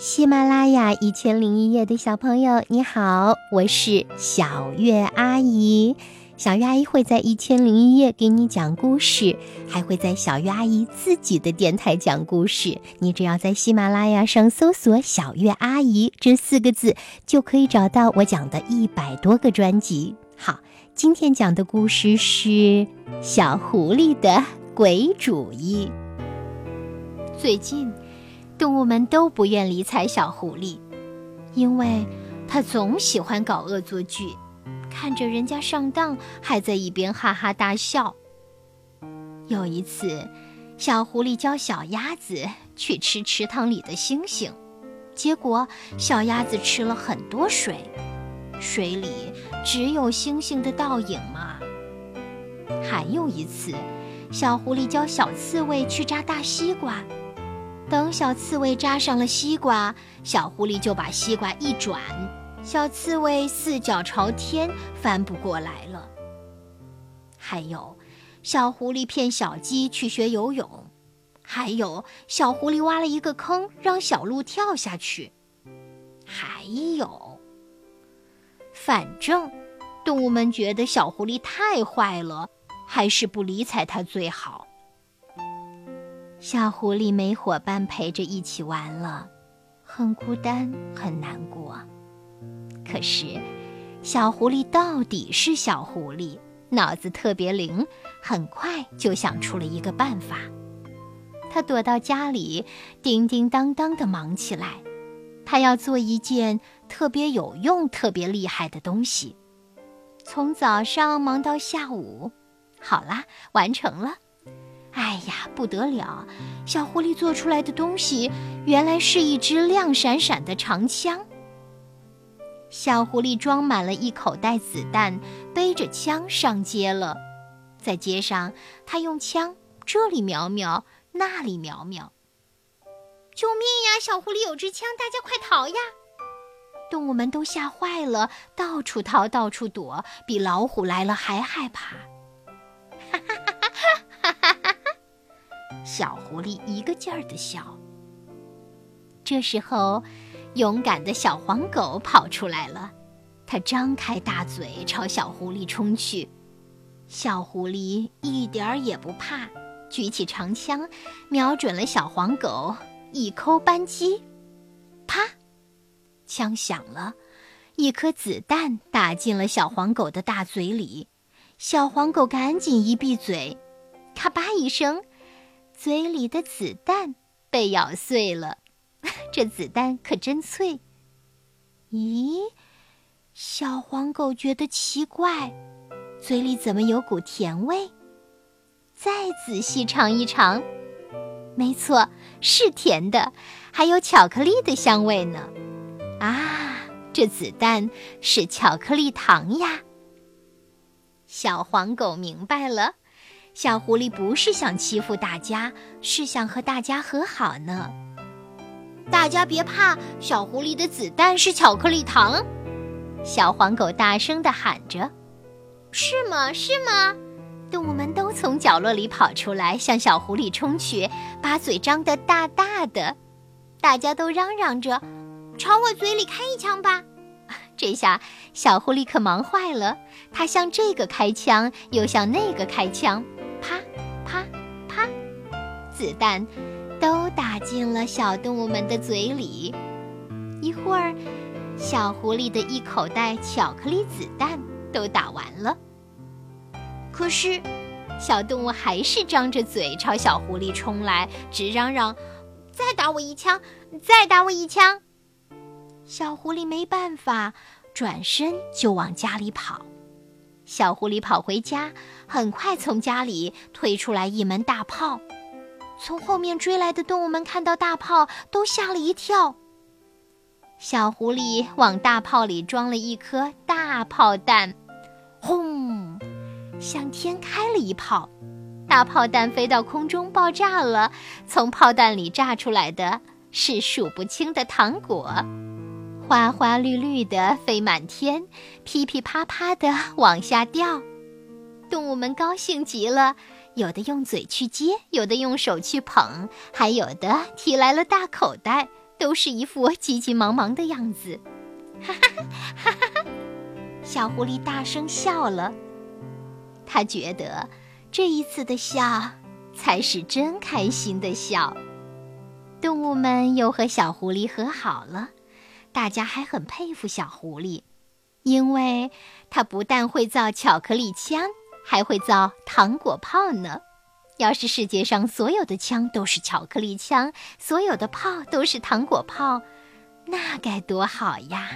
喜马拉雅一千零一夜的小朋友，你好，我是小月阿姨。小月阿姨会在一千零一夜给你讲故事，还会在小月阿姨自己的电台讲故事。你只要在喜马拉雅上搜索“小月阿姨”这四个字，就可以找到我讲的一百多个专辑。好，今天讲的故事是小狐狸的鬼主意。最近。动物们都不愿理睬小狐狸，因为它总喜欢搞恶作剧，看着人家上当，还在一边哈哈大笑。有一次，小狐狸教小鸭子去吃池塘里的星星，结果小鸭子吃了很多水，水里只有星星的倒影嘛。还有一次，小狐狸教小刺猬去扎大西瓜。等小刺猬扎上了西瓜，小狐狸就把西瓜一转，小刺猬四脚朝天，翻不过来了。还有，小狐狸骗小鸡去学游泳，还有，小狐狸挖了一个坑让小鹿跳下去，还有，反正动物们觉得小狐狸太坏了，还是不理睬它最好。小狐狸没伙伴陪着一起玩了，很孤单，很难过。可是，小狐狸到底是小狐狸，脑子特别灵，很快就想出了一个办法。他躲到家里，叮叮当当地忙起来。他要做一件特别有用、特别厉害的东西，从早上忙到下午。好啦，完成了。哎呀，不得了！小狐狸做出来的东西，原来是一支亮闪闪的长枪。小狐狸装满了一口袋子弹，背着枪上街了。在街上，他用枪这里瞄瞄，那里瞄瞄。救命呀！小狐狸有支枪，大家快逃呀！动物们都吓坏了，到处逃，到处躲，比老虎来了还害怕。哈哈哈！小狐狸一个劲儿的笑。这时候，勇敢的小黄狗跑出来了，它张开大嘴朝小狐狸冲去。小狐狸一点儿也不怕，举起长枪，瞄准了小黄狗，一扣扳机，啪！枪响了，一颗子弹打进了小黄狗的大嘴里。小黄狗赶紧一闭嘴，咔吧一声。嘴里的子弹被咬碎了，这子弹可真脆。咦，小黄狗觉得奇怪，嘴里怎么有股甜味？再仔细尝一尝，没错，是甜的，还有巧克力的香味呢。啊，这子弹是巧克力糖呀！小黄狗明白了。小狐狸不是想欺负大家，是想和大家和好呢。大家别怕，小狐狸的子弹是巧克力糖。小黄狗大声地喊着：“是吗？是吗？”动物们都从角落里跑出来，向小狐狸冲去，把嘴张得大大的。大家都嚷嚷着：“朝我嘴里开一枪吧！” 这下小狐狸可忙坏了，它向这个开枪，又向那个开枪。子弹都打进了小动物们的嘴里。一会儿，小狐狸的一口袋巧克力子弹都打完了。可是，小动物还是张着嘴朝小狐狸冲来，直嚷嚷：“再打我一枪！再打我一枪！”小狐狸没办法，转身就往家里跑。小狐狸跑回家，很快从家里推出来一门大炮。从后面追来的动物们看到大炮，都吓了一跳。小狐狸往大炮里装了一颗大炮弹，轰，向天开了一炮。大炮弹飞到空中爆炸了，从炮弹里炸出来的是数不清的糖果。花花绿绿的飞满天，噼噼啪啪的往下掉。动物们高兴极了，有的用嘴去接，有的用手去捧，还有的提来了大口袋，都是一副急急忙忙的样子。哈哈哈哈哈！小狐狸大声笑了，他觉得这一次的笑才是真开心的笑。动物们又和小狐狸和好了，大家还很佩服小狐狸，因为它不但会造巧克力枪，还会造糖果炮呢。要是世界上所有的枪都是巧克力枪，所有的炮都是糖果炮，那该多好呀！